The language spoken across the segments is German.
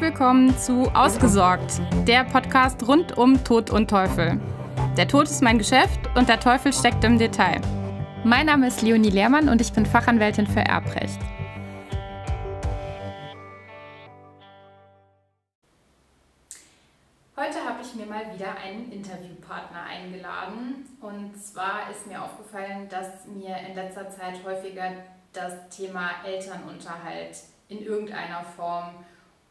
Willkommen zu Ausgesorgt, der Podcast rund um Tod und Teufel. Der Tod ist mein Geschäft und der Teufel steckt im Detail. Mein Name ist Leonie Lehrmann und ich bin Fachanwältin für Erbrecht. Heute habe ich mir mal wieder einen Interviewpartner eingeladen. Und zwar ist mir aufgefallen, dass mir in letzter Zeit häufiger das Thema Elternunterhalt in irgendeiner Form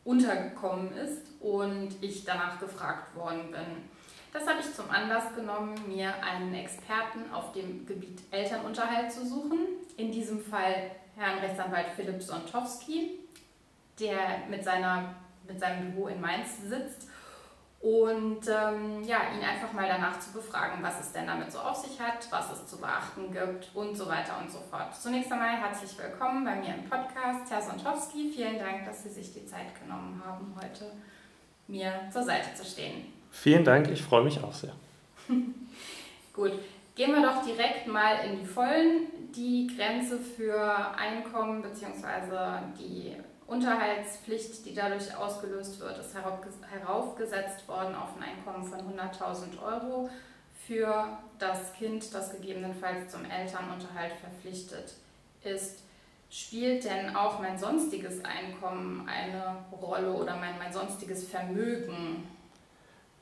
untergekommen ist und ich danach gefragt worden bin. Das habe ich zum Anlass genommen, mir einen Experten auf dem Gebiet Elternunterhalt zu suchen. In diesem Fall Herrn Rechtsanwalt Philipp Sontowski, der mit, seiner, mit seinem Büro in Mainz sitzt und ähm, ja, ihn einfach mal danach zu befragen, was es denn damit so auf sich hat, was es zu beachten gibt und so weiter und so fort. Zunächst einmal herzlich willkommen bei mir im Podcast, Herr Sontowski. Vielen Dank, dass Sie sich die Zeit genommen haben, heute mir zur Seite zu stehen. Vielen Dank, ich freue mich auch sehr. Gut, gehen wir doch direkt mal in die Vollen. Die Grenze für Einkommen bzw. die Unterhaltspflicht, die dadurch ausgelöst wird, ist heraufgesetzt worden auf ein Einkommen von 100.000 Euro für das Kind, das gegebenenfalls zum Elternunterhalt verpflichtet ist. Spielt denn auch mein sonstiges Einkommen eine Rolle oder mein, mein sonstiges Vermögen?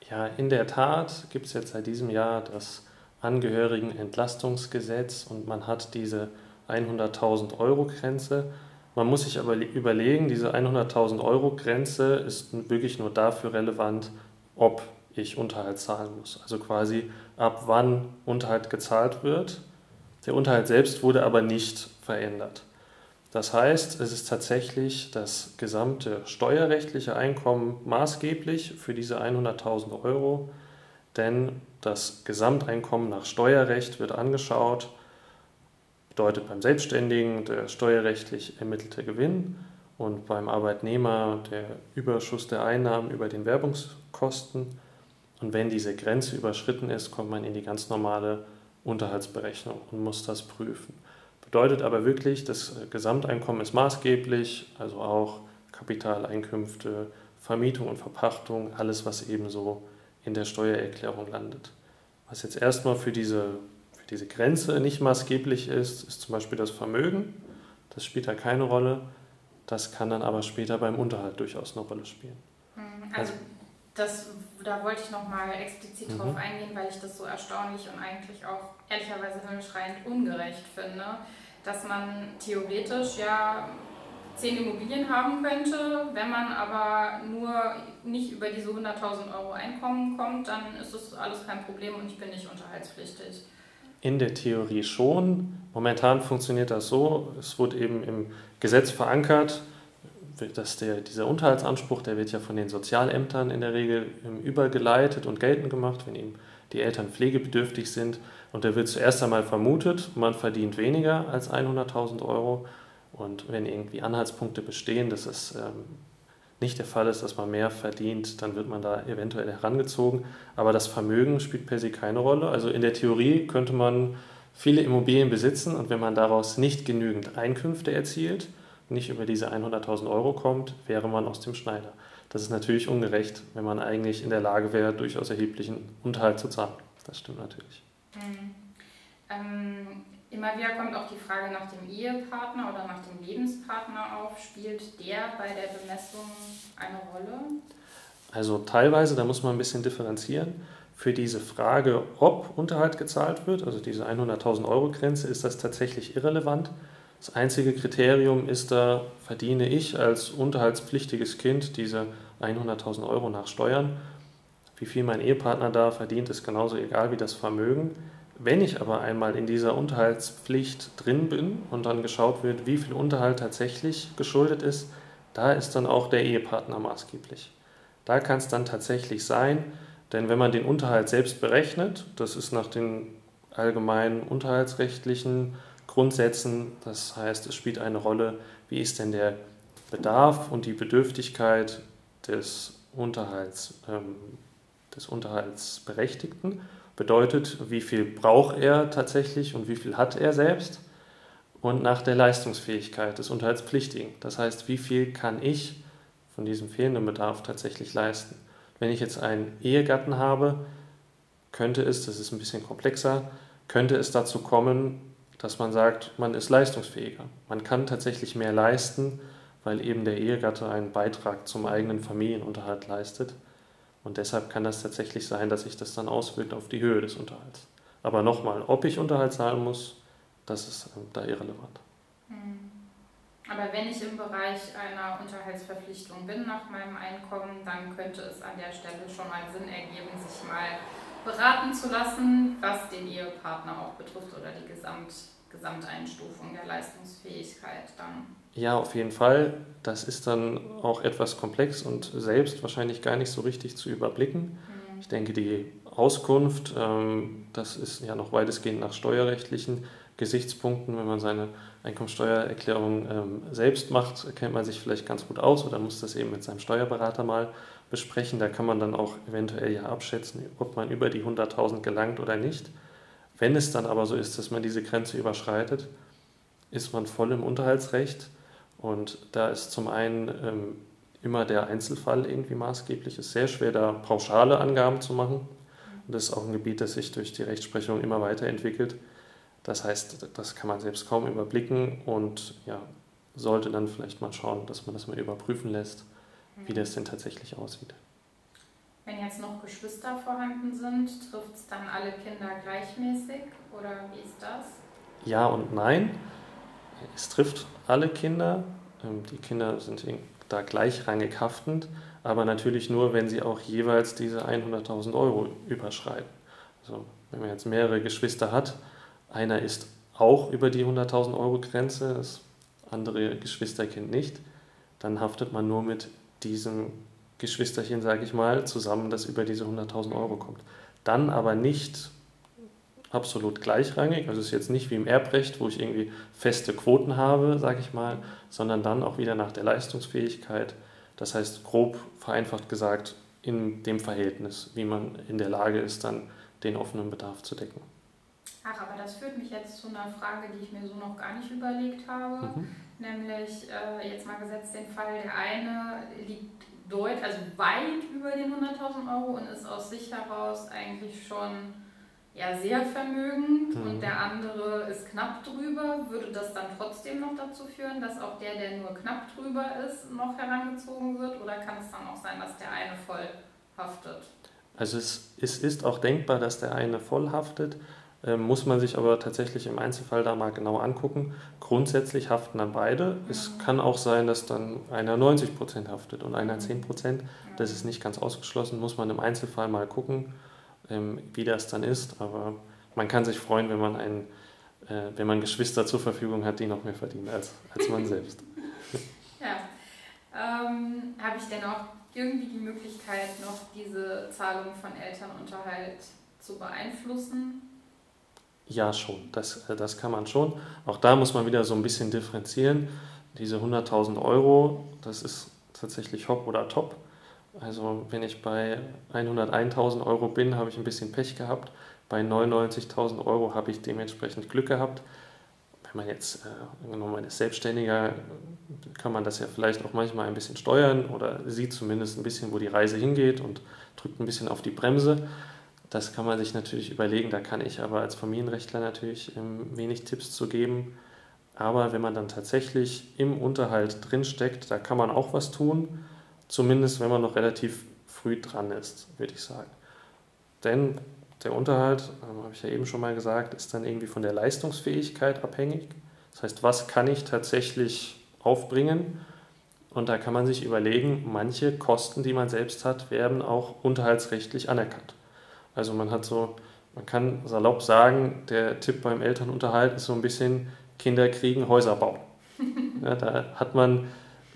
Ja, in der Tat gibt es jetzt seit diesem Jahr das Angehörigenentlastungsgesetz und man hat diese 100.000 Euro Grenze man muss sich aber überlegen, diese 100.000 Euro Grenze ist wirklich nur dafür relevant, ob ich Unterhalt zahlen muss. Also quasi ab wann Unterhalt gezahlt wird. Der Unterhalt selbst wurde aber nicht verändert. Das heißt, es ist tatsächlich das gesamte steuerrechtliche Einkommen maßgeblich für diese 100.000 Euro, denn das Gesamteinkommen nach Steuerrecht wird angeschaut bedeutet beim Selbstständigen der steuerrechtlich ermittelte Gewinn und beim Arbeitnehmer der Überschuss der Einnahmen über den Werbungskosten. Und wenn diese Grenze überschritten ist, kommt man in die ganz normale Unterhaltsberechnung und muss das prüfen. Bedeutet aber wirklich, das Gesamteinkommen ist maßgeblich, also auch Kapitaleinkünfte, Vermietung und Verpachtung, alles, was ebenso in der Steuererklärung landet. Was jetzt erstmal für diese diese Grenze nicht maßgeblich ist, ist zum Beispiel das Vermögen. Das spielt da keine Rolle. Das kann dann aber später beim Unterhalt durchaus eine Rolle spielen. Mhm, also das, da wollte ich nochmal explizit mhm. drauf eingehen, weil ich das so erstaunlich und eigentlich auch ehrlicherweise himmelschreiend ungerecht finde, dass man theoretisch ja zehn Immobilien haben könnte. Wenn man aber nur nicht über diese 100.000 Euro Einkommen kommt, dann ist das alles kein Problem und ich bin nicht unterhaltspflichtig. In der Theorie schon. Momentan funktioniert das so, es wurde eben im Gesetz verankert, dass der, dieser Unterhaltsanspruch, der wird ja von den Sozialämtern in der Regel übergeleitet und geltend gemacht, wenn eben die Eltern pflegebedürftig sind. Und der wird zuerst einmal vermutet, man verdient weniger als 100.000 Euro. Und wenn irgendwie Anhaltspunkte bestehen, dass es ähm, nicht der Fall ist, dass man mehr verdient, dann wird man da eventuell herangezogen. Aber das Vermögen spielt per se keine Rolle. Also in der Theorie könnte man viele Immobilien besitzen und wenn man daraus nicht genügend Einkünfte erzielt, nicht über diese 100.000 Euro kommt, wäre man aus dem Schneider. Das ist natürlich ungerecht, wenn man eigentlich in der Lage wäre, durchaus erheblichen Unterhalt zu zahlen. Das stimmt natürlich. Mhm. Ähm, Immer wieder kommt auch die Frage nach dem Ehepartner oder nach dem Lebenspartner auf. Spielt der bei der Bemessung eine Rolle? Also teilweise, da muss man ein bisschen differenzieren. Für diese Frage, ob Unterhalt gezahlt wird, also diese 100.000 Euro Grenze, ist das tatsächlich irrelevant. Das einzige Kriterium ist da, verdiene ich als unterhaltspflichtiges Kind diese 100.000 Euro nach Steuern. Wie viel mein Ehepartner da verdient, ist genauso egal wie das Vermögen. Wenn ich aber einmal in dieser Unterhaltspflicht drin bin und dann geschaut wird, wie viel Unterhalt tatsächlich geschuldet ist, da ist dann auch der Ehepartner maßgeblich. Da kann es dann tatsächlich sein, denn wenn man den Unterhalt selbst berechnet, das ist nach den allgemeinen unterhaltsrechtlichen Grundsätzen, das heißt, es spielt eine Rolle, wie ist denn der Bedarf und die Bedürftigkeit des, Unterhalts, ähm, des Unterhaltsberechtigten bedeutet, wie viel braucht er tatsächlich und wie viel hat er selbst und nach der Leistungsfähigkeit des Unterhaltspflichtigen. Das heißt, wie viel kann ich von diesem fehlenden Bedarf tatsächlich leisten. Wenn ich jetzt einen Ehegatten habe, könnte es, das ist ein bisschen komplexer, könnte es dazu kommen, dass man sagt, man ist leistungsfähiger. Man kann tatsächlich mehr leisten, weil eben der Ehegatte einen Beitrag zum eigenen Familienunterhalt leistet. Und deshalb kann das tatsächlich sein, dass sich das dann auswirkt auf die Höhe des Unterhalts. Aber nochmal, ob ich Unterhalt zahlen muss, das ist ähm, da irrelevant. Hm. Aber wenn ich im Bereich einer Unterhaltsverpflichtung bin nach meinem Einkommen, dann könnte es an der Stelle schon mal Sinn ergeben, sich mal beraten zu lassen, was den Ehepartner auch betrifft oder die Gesamt, Gesamteinstufung der Leistungsfähigkeit dann. Ja, auf jeden Fall. Das ist dann auch etwas komplex und selbst wahrscheinlich gar nicht so richtig zu überblicken. Mhm. Ich denke, die Auskunft, ähm, das ist ja noch weitestgehend nach steuerrechtlichen Gesichtspunkten. Wenn man seine Einkommensteuererklärung ähm, selbst macht, kennt man sich vielleicht ganz gut aus oder muss das eben mit seinem Steuerberater mal besprechen. Da kann man dann auch eventuell ja abschätzen, ob man über die 100.000 gelangt oder nicht. Wenn es dann aber so ist, dass man diese Grenze überschreitet, ist man voll im Unterhaltsrecht. Und da ist zum einen ähm, immer der Einzelfall irgendwie maßgeblich. Es ist sehr schwer, da pauschale Angaben zu machen. Und das ist auch ein Gebiet, das sich durch die Rechtsprechung immer weiterentwickelt. Das heißt, das kann man selbst kaum überblicken und ja, sollte dann vielleicht mal schauen, dass man das mal überprüfen lässt, wie das denn tatsächlich aussieht. Wenn jetzt noch Geschwister vorhanden sind, trifft es dann alle Kinder gleichmäßig oder wie ist das? Ja und nein. Es trifft alle Kinder. Ähm, die Kinder sind da gleichrangig haftend, aber natürlich nur, wenn sie auch jeweils diese 100.000 Euro überschreiten. Also wenn man jetzt mehrere Geschwister hat, einer ist auch über die 100.000 Euro Grenze, das andere Geschwisterkind nicht. Dann haftet man nur mit diesem Geschwisterchen, sage ich mal, zusammen, das über diese 100.000 Euro kommt. Dann aber nicht absolut gleichrangig, also es ist jetzt nicht wie im Erbrecht, wo ich irgendwie feste Quoten habe, sage ich mal, sondern dann auch wieder nach der Leistungsfähigkeit. Das heißt, grob vereinfacht gesagt, in dem Verhältnis, wie man in der Lage ist, dann den offenen Bedarf zu decken. Ach, aber das führt mich jetzt zu einer Frage, die ich mir so noch gar nicht überlegt habe. Mhm. Nämlich, äh, jetzt mal gesetzt den Fall, der eine liegt deut, also weit über den 100.000 Euro und ist aus sich heraus eigentlich schon ja, sehr vermögend mhm. und der andere ist knapp drüber. Würde das dann trotzdem noch dazu führen, dass auch der, der nur knapp drüber ist, noch herangezogen wird? Oder kann es dann auch sein, dass der eine voll haftet? Also es, es ist auch denkbar, dass der eine voll haftet. Ähm, muss man sich aber tatsächlich im Einzelfall da mal genau angucken. Grundsätzlich haften dann beide. Es mhm. kann auch sein, dass dann einer 90% haftet und einer 10% Das ist nicht ganz ausgeschlossen, muss man im Einzelfall mal gucken, ähm, wie das dann ist. Aber man kann sich freuen, wenn man, einen, äh, wenn man Geschwister zur Verfügung hat, die noch mehr verdienen als, als man selbst. Ja. Ähm, Habe ich denn auch irgendwie die Möglichkeit, noch diese Zahlung von Elternunterhalt zu beeinflussen? Ja, schon. Das, äh, das kann man schon. Auch da muss man wieder so ein bisschen differenzieren. Diese 100.000 Euro, das ist tatsächlich hopp oder top. Also wenn ich bei 101.000 Euro bin, habe ich ein bisschen Pech gehabt. Bei 99.000 Euro habe ich dementsprechend Glück gehabt. Wenn man jetzt, äh, man ist Selbstständiger, kann man das ja vielleicht auch manchmal ein bisschen steuern oder sieht zumindest ein bisschen, wo die Reise hingeht und drückt ein bisschen auf die Bremse. Das kann man sich natürlich überlegen, da kann ich aber als Familienrechtler natürlich ähm, wenig Tipps zu geben. Aber wenn man dann tatsächlich im Unterhalt drinsteckt, da kann man auch was tun, zumindest wenn man noch relativ früh dran ist, würde ich sagen. Denn der Unterhalt, ähm, habe ich ja eben schon mal gesagt, ist dann irgendwie von der Leistungsfähigkeit abhängig. Das heißt, was kann ich tatsächlich aufbringen? Und da kann man sich überlegen, manche Kosten, die man selbst hat, werden auch unterhaltsrechtlich anerkannt. Also man hat so, man kann salopp sagen, der Tipp beim Elternunterhalt ist so ein bisschen Kinder kriegen, Häuser bauen. Ja, da hat man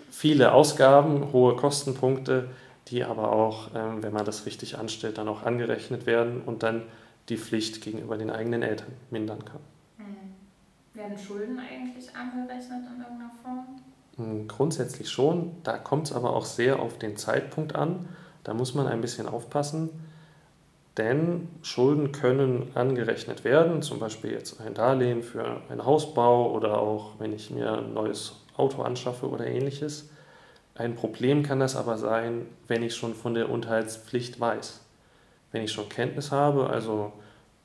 viele Ausgaben, hohe Kostenpunkte, die aber auch, ähm, wenn man das richtig anstellt, dann auch angerechnet werden und dann die Pflicht gegenüber den eigenen Eltern mindern kann. Mhm. Werden Schulden eigentlich angerechnet in irgendeiner Form? Hm, grundsätzlich schon. Da kommt es aber auch sehr auf den Zeitpunkt an. Da muss man ein bisschen aufpassen denn Schulden können angerechnet werden, zum Beispiel jetzt ein Darlehen für einen Hausbau oder auch wenn ich mir ein neues Auto anschaffe oder ähnliches. Ein Problem kann das aber sein, wenn ich schon von der Unterhaltspflicht weiß. Wenn ich schon Kenntnis habe, also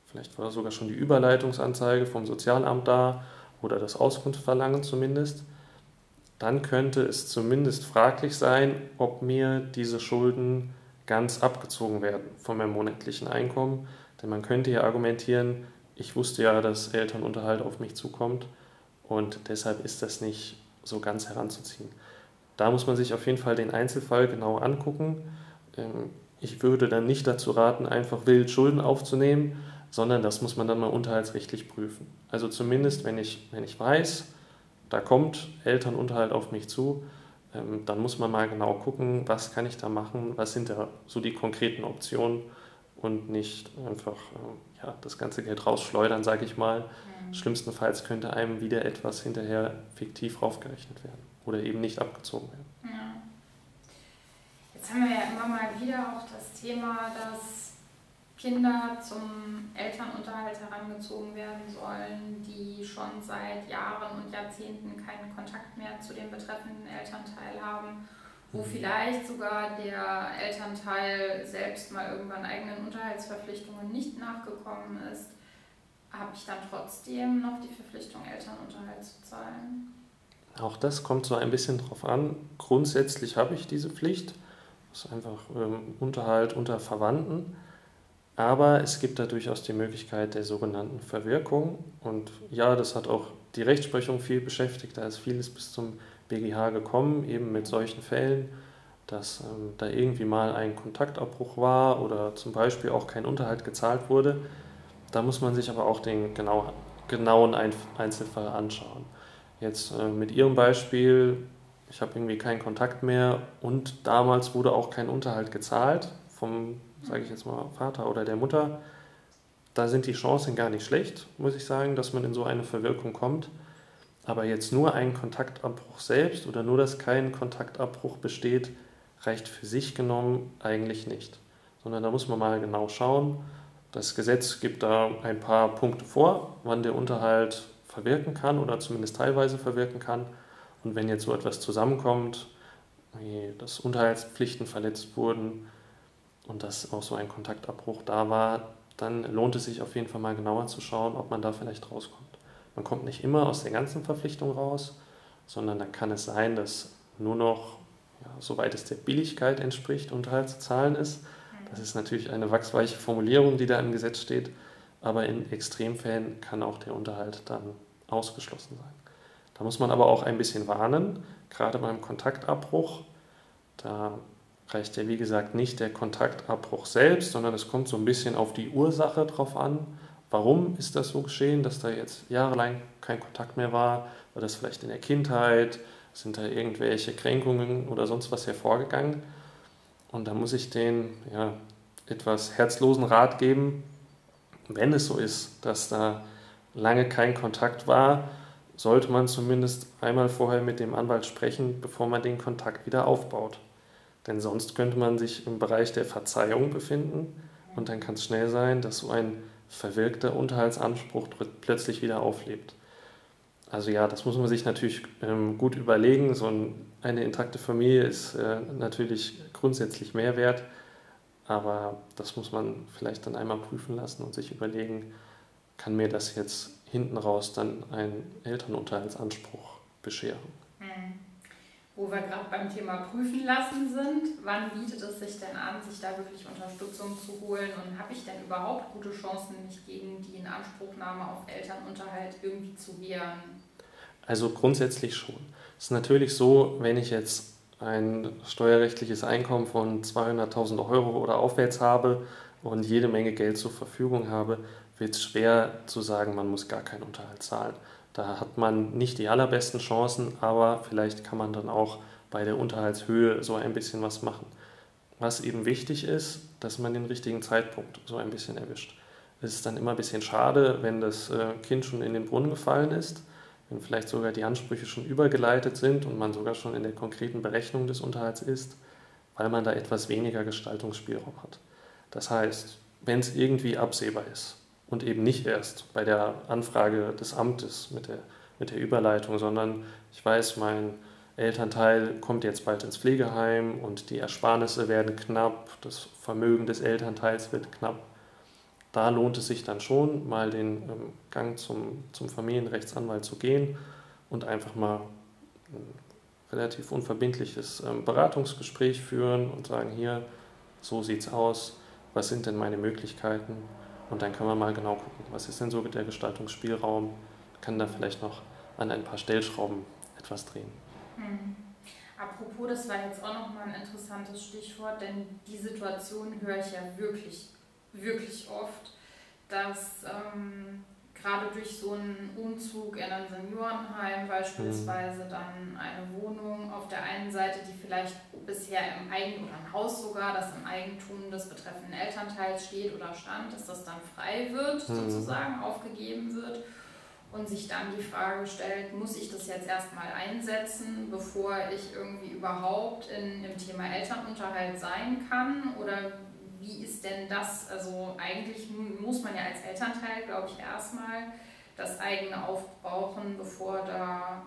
vielleicht war sogar schon die Überleitungsanzeige vom Sozialamt da oder das Auskunftsverlangen zumindest, dann könnte es zumindest fraglich sein, ob mir diese Schulden ganz abgezogen werden von meinem monatlichen Einkommen. Denn man könnte ja argumentieren, ich wusste ja, dass Elternunterhalt auf mich zukommt und deshalb ist das nicht so ganz heranzuziehen. Da muss man sich auf jeden Fall den Einzelfall genau angucken. Ähm, ich würde dann nicht dazu raten, einfach wild Schulden aufzunehmen, sondern das muss man dann mal unterhaltsrechtlich prüfen. Also zumindest, wenn ich, wenn ich weiß, da kommt Elternunterhalt auf mich zu, ähm, dann muss man mal genau gucken, was kann ich da machen, was sind da so die konkreten Optionen und nicht einfach äh, ja, das ganze Geld rausschleudern, sage ich mal. Mhm. Schlimmstenfalls könnte einem wieder etwas hinterher fiktiv raufgerechnet werden oder eben nicht abgezogen werden. Ja. Jetzt haben wir ja immer mal wieder auch das Thema, dass Kinder zum Elternunterhalt herangezogen werden sollen, die schon seit Jahren und Jahrzehnten keinen Kontakt mehr zu dem betreffenden Elternteil haben, wo mhm. vielleicht sogar der Elternteil selbst mal irgendwann eigenen Unterhaltsverpflichtungen nicht nachgekommen ist, habe ich dann trotzdem noch die Verpflichtung, Elternunterhalt zu zahlen? Auch das kommt so ein bisschen drauf an. Grundsätzlich habe ich diese Pflicht. Das ist einfach ähm, Unterhalt unter Verwandten. Aber es gibt da durchaus die Möglichkeit der sogenannten Verwirkung. Und ja, das hat auch die Rechtsprechung viel beschäftigt. Da ist vieles bis zum BGH gekommen, eben mit solchen Fällen, dass ähm, da irgendwie mal ein Kontaktabbruch war oder zum Beispiel auch kein Unterhalt gezahlt wurde. Da muss man sich aber auch den genau, genauen Einzelfall anschauen. Jetzt äh, mit Ihrem Beispiel, ich habe irgendwie keinen Kontakt mehr und damals wurde auch kein Unterhalt gezahlt vom sage ich jetzt mal, Vater oder der Mutter, da sind die Chancen gar nicht schlecht, muss ich sagen, dass man in so eine Verwirkung kommt. Aber jetzt nur ein Kontaktabbruch selbst oder nur, dass kein Kontaktabbruch besteht, reicht für sich genommen eigentlich nicht. Sondern da muss man mal genau schauen. Das Gesetz gibt da ein paar Punkte vor, wann der Unterhalt verwirken kann oder zumindest teilweise verwirken kann. Und wenn jetzt so etwas zusammenkommt, wie dass Unterhaltspflichten verletzt wurden, und dass auch so ein Kontaktabbruch da war, dann lohnt es sich auf jeden Fall mal genauer zu schauen, ob man da vielleicht rauskommt. Man kommt nicht immer aus der ganzen Verpflichtung raus, sondern dann kann es sein, dass nur noch, ja, soweit es der Billigkeit entspricht, Unterhalt zu zahlen ist. Das ist natürlich eine wachsweiche Formulierung, die da im Gesetz steht, aber in Extremfällen kann auch der Unterhalt dann ausgeschlossen sein. Da muss man aber auch ein bisschen warnen, gerade beim Kontaktabbruch. Da reicht ja wie gesagt nicht der Kontaktabbruch selbst, sondern es kommt so ein bisschen auf die Ursache drauf an. Warum ist das so geschehen, dass da jetzt jahrelang kein Kontakt mehr war? War das vielleicht in der Kindheit? Sind da irgendwelche Kränkungen oder sonst was hervorgegangen? Und da muss ich den ja, etwas herzlosen Rat geben, wenn es so ist, dass da lange kein Kontakt war, sollte man zumindest einmal vorher mit dem Anwalt sprechen, bevor man den Kontakt wieder aufbaut. Denn sonst könnte man sich im Bereich der Verzeihung befinden und dann kann es schnell sein, dass so ein verwirkter Unterhaltsanspruch plötzlich wieder auflebt. Also ja, das muss man sich natürlich ähm, gut überlegen. So ein, eine intakte Familie ist äh, natürlich grundsätzlich mehr wert, aber das muss man vielleicht dann einmal prüfen lassen und sich überlegen, kann mir das jetzt hinten raus dann einen Elternunterhaltsanspruch bescheren. Wo wir gerade beim Thema Prüfen lassen sind. Wann bietet es sich denn an, sich da wirklich Unterstützung zu holen und habe ich denn überhaupt gute Chancen, mich gegen die Inanspruchnahme auf Elternunterhalt irgendwie zu wehren? Also grundsätzlich schon. Es ist natürlich so, wenn ich jetzt ein steuerrechtliches Einkommen von 200.000 Euro oder aufwärts habe und jede Menge Geld zur Verfügung habe, wird es schwer zu sagen, man muss gar keinen Unterhalt zahlen. Da hat man nicht die allerbesten Chancen, aber vielleicht kann man dann auch bei der Unterhaltshöhe so ein bisschen was machen. Was eben wichtig ist, dass man den richtigen Zeitpunkt so ein bisschen erwischt. Es ist dann immer ein bisschen schade, wenn das äh, Kind schon in den Brunnen gefallen ist, wenn vielleicht sogar die Ansprüche schon übergeleitet sind und man sogar schon in der konkreten Berechnung des Unterhalts ist, weil man da etwas weniger Gestaltungsspielraum hat. Das heißt, wenn es irgendwie absehbar ist, und eben nicht erst bei der Anfrage des Amtes mit der, mit der Überleitung, sondern ich weiß, mein Elternteil kommt jetzt bald ins Pflegeheim und die Ersparnisse werden knapp, das Vermögen des Elternteils wird knapp. Da lohnt es sich dann schon, mal den ähm, Gang zum, zum Familienrechtsanwalt zu gehen und einfach mal ein relativ unverbindliches ähm, Beratungsgespräch führen und sagen, hier, so sieht es aus, was sind denn meine Möglichkeiten? Und dann kann man mal genau gucken, was ist denn so der Gestaltungsspielraum, kann da vielleicht noch an ein paar Stellschrauben etwas drehen. Hm. Apropos, das war jetzt auch nochmal ein interessantes Stichwort, denn die Situation höre ich ja wirklich, wirklich oft, dass ähm, gerade durch so einen Umzug in ein Seniorenheim beispielsweise mhm. dann eine Wohnung auf der einen Seite, die vielleicht bisher im Eigentum oder ein Haus sogar, das im Eigentum des betreffenden Elternteils steht oder stand, dass das dann frei wird, mhm. sozusagen aufgegeben wird und sich dann die Frage stellt, muss ich das jetzt erstmal einsetzen, bevor ich irgendwie überhaupt in, im Thema Elternunterhalt sein kann? Oder wie ist denn das? Also eigentlich muss man ja als Elternteil, glaube ich, erstmal das eigene aufbrauchen, bevor da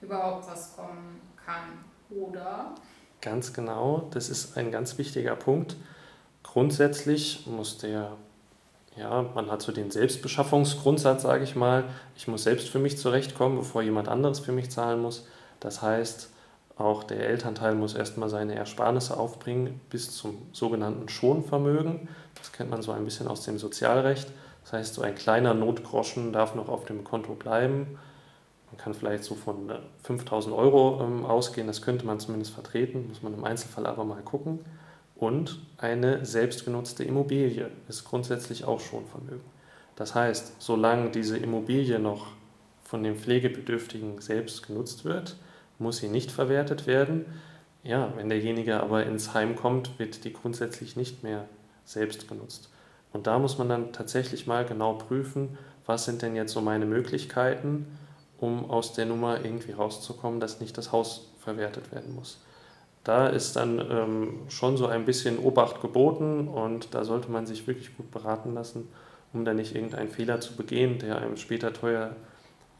überhaupt was kommen kann, oder? Ganz genau, das ist ein ganz wichtiger Punkt. Grundsätzlich muss der ja, man hat so den Selbstbeschaffungsgrundsatz, sage ich mal. Ich muss selbst für mich zurechtkommen, bevor jemand anderes für mich zahlen muss. Das heißt, auch der Elternteil muss erstmal seine Ersparnisse aufbringen bis zum sogenannten Schonvermögen. Das kennt man so ein bisschen aus dem Sozialrecht. Das heißt, so ein kleiner Notgroschen darf noch auf dem Konto bleiben. Man kann vielleicht so von 5000 äh, Euro ähm, ausgehen, das könnte man zumindest vertreten, muss man im Einzelfall aber mal gucken. Und eine selbstgenutzte Immobilie ist grundsätzlich auch schon Vermögen. Das heißt, solange diese Immobilie noch von dem Pflegebedürftigen selbst genutzt wird, muss sie nicht verwertet werden. Ja, wenn derjenige aber ins Heim kommt, wird die grundsätzlich nicht mehr selbst genutzt. Und da muss man dann tatsächlich mal genau prüfen, was sind denn jetzt so meine Möglichkeiten, um aus der Nummer irgendwie rauszukommen, dass nicht das Haus verwertet werden muss. Da ist dann ähm, schon so ein bisschen Obacht geboten und da sollte man sich wirklich gut beraten lassen, um da nicht irgendeinen Fehler zu begehen, der einem später teuer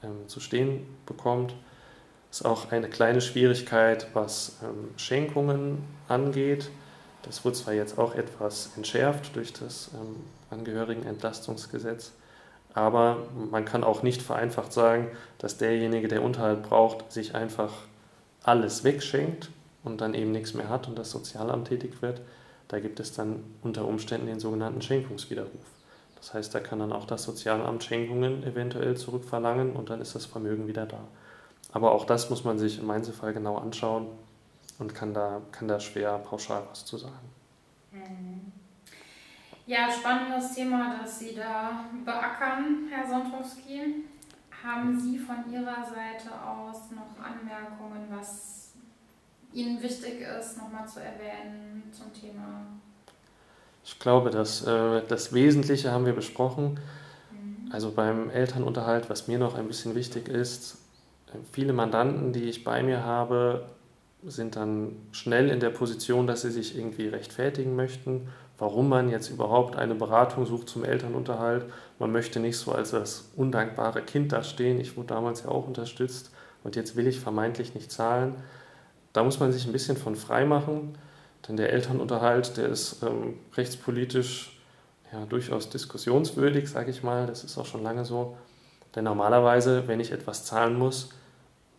ähm, zu stehen bekommt. Ist auch eine kleine Schwierigkeit, was ähm, Schenkungen angeht. Das wurde zwar jetzt auch etwas entschärft durch das ähm, Angehörigenentlastungsgesetz, aber man kann auch nicht vereinfacht sagen, dass derjenige, der Unterhalt braucht, sich einfach alles wegschenkt und dann eben nichts mehr hat und das Sozialamt tätig wird, da gibt es dann unter Umständen den sogenannten Schenkungswiderruf. Das heißt, da kann dann auch das Sozialamt Schenkungen eventuell zurückverlangen und dann ist das Vermögen wieder da. Aber auch das muss man sich im Einzelfall genau anschauen und kann da, kann da schwer pauschal was zu sagen. Mhm. Ja, spannendes Thema, das Sie da beackern, Herr Sontrowski. Haben Sie von Ihrer Seite aus noch Anmerkungen, was Ihnen wichtig ist, nochmal zu erwähnen zum Thema? Ich glaube, dass, äh, das Wesentliche haben wir besprochen. Mhm. Also beim Elternunterhalt, was mir noch ein bisschen wichtig ist, viele Mandanten, die ich bei mir habe, sind dann schnell in der Position, dass sie sich irgendwie rechtfertigen möchten, warum man jetzt überhaupt eine Beratung sucht zum Elternunterhalt. Man möchte nicht so als das undankbare Kind dastehen. Ich wurde damals ja auch unterstützt und jetzt will ich vermeintlich nicht zahlen da muss man sich ein bisschen von frei machen, denn der Elternunterhalt, der ist ähm, rechtspolitisch ja, durchaus diskussionswürdig, sage ich mal. Das ist auch schon lange so. Denn normalerweise, wenn ich etwas zahlen muss,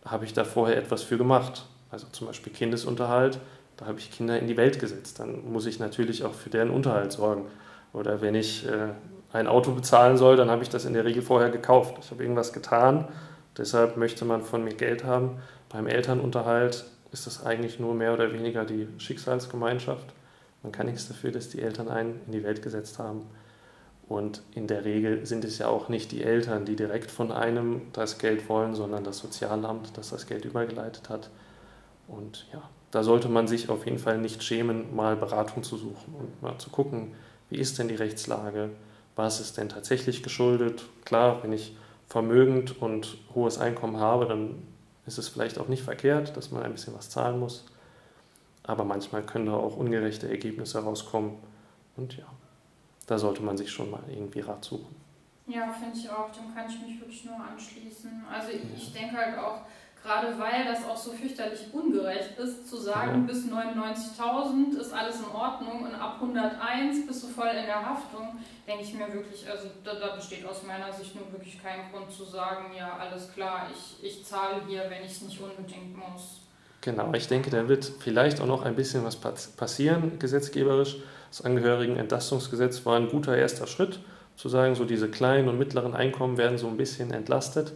habe ich da vorher etwas für gemacht. Also zum Beispiel Kindesunterhalt, da habe ich Kinder in die Welt gesetzt. Dann muss ich natürlich auch für deren Unterhalt sorgen. Oder wenn ich äh, ein Auto bezahlen soll, dann habe ich das in der Regel vorher gekauft. Ich habe irgendwas getan, deshalb möchte man von mir Geld haben. Beim Elternunterhalt ist das eigentlich nur mehr oder weniger die Schicksalsgemeinschaft. Man kann nichts dafür, dass die Eltern einen in die Welt gesetzt haben. Und in der Regel sind es ja auch nicht die Eltern, die direkt von einem das Geld wollen, sondern das Sozialamt, das das Geld übergeleitet hat. Und ja, da sollte man sich auf jeden Fall nicht schämen, mal Beratung zu suchen und mal zu gucken, wie ist denn die Rechtslage, was ist denn tatsächlich geschuldet. Klar, wenn ich vermögend und hohes Einkommen habe, dann ist es vielleicht auch nicht verkehrt, dass man ein bisschen was zahlen muss. Aber manchmal können da auch ungerechte Ergebnisse rauskommen. Und ja, da sollte man sich schon mal irgendwie Rat suchen. Ja, finde ich auch. Dem kann ich mich wirklich nur anschließen. Also ich, ich denke halt auch, Gerade weil das auch so fürchterlich ungerecht ist, zu sagen, ja. bis 99.000 ist alles in Ordnung und ab 101 bist du voll in der Haftung, denke ich mir wirklich, also da, da, besteht aus meiner Sicht nur wirklich kein Grund zu sagen, ja, alles klar, ich, ich zahle hier, wenn ich es nicht unbedingt muss. Genau, ich denke, da wird vielleicht auch noch ein bisschen was passieren, gesetzgeberisch. Das Angehörigenentlastungsgesetz war ein guter erster Schritt, zu sagen, so diese kleinen und mittleren Einkommen werden so ein bisschen entlastet,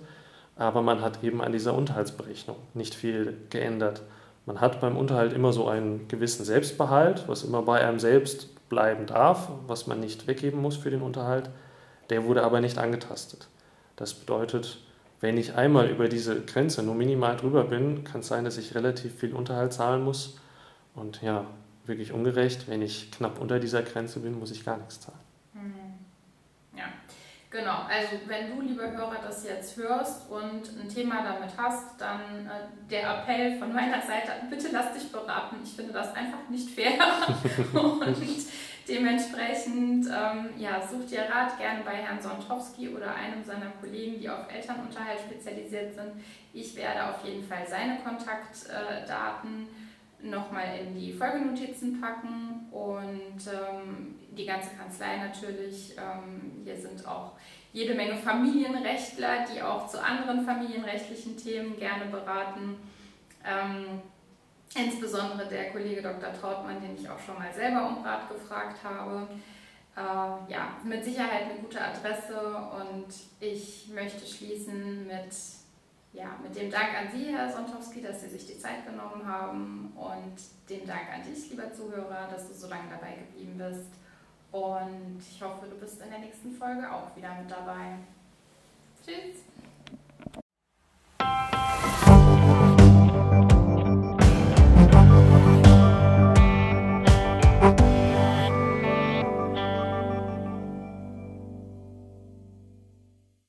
aber man hat eben an dieser Unterhaltsberechnung nicht viel geändert. Man hat beim Unterhalt immer so einen gewissen Selbstbehalt, was immer bei einem selbst bleiben darf, was man nicht weggeben muss für den Unterhalt. Der wurde aber nicht angetastet. Das bedeutet, wenn ich einmal über diese Grenze nur minimal drüber bin, kann es sein, dass ich relativ viel Unterhalt zahlen muss. Und ja, wirklich ungerecht. Wenn ich knapp unter dieser Grenze bin, muss ich gar nichts zahlen. Genau. Also wenn du, lieber Hörer, das jetzt hörst und ein Thema damit hast, dann äh, der Appell von meiner Seite, bitte lass dich beraten. Ich finde das einfach nicht fair. und dementsprechend, ähm, ja, such dir Rat gerne bei Herrn Sontowski oder einem seiner Kollegen, die auf Elternunterhalt spezialisiert sind. Ich werde auf jeden Fall seine Kontaktdaten äh, nochmal in die Folgenotizen packen und ähm, die ganze Kanzlei natürlich. Ähm, hier sind auch jede Menge Familienrechtler, die auch zu anderen familienrechtlichen Themen gerne beraten. Ähm, insbesondere der Kollege Dr. Trautmann, den ich auch schon mal selber um Rat gefragt habe. Äh, ja, mit Sicherheit eine gute Adresse und ich möchte schließen mit ja, mit dem Dank an Sie, Herr Sontowski, dass Sie sich die Zeit genommen haben und dem Dank an dich, lieber Zuhörer, dass du so lange dabei geblieben bist. Und ich hoffe, du bist in der nächsten Folge auch wieder mit dabei. Tschüss!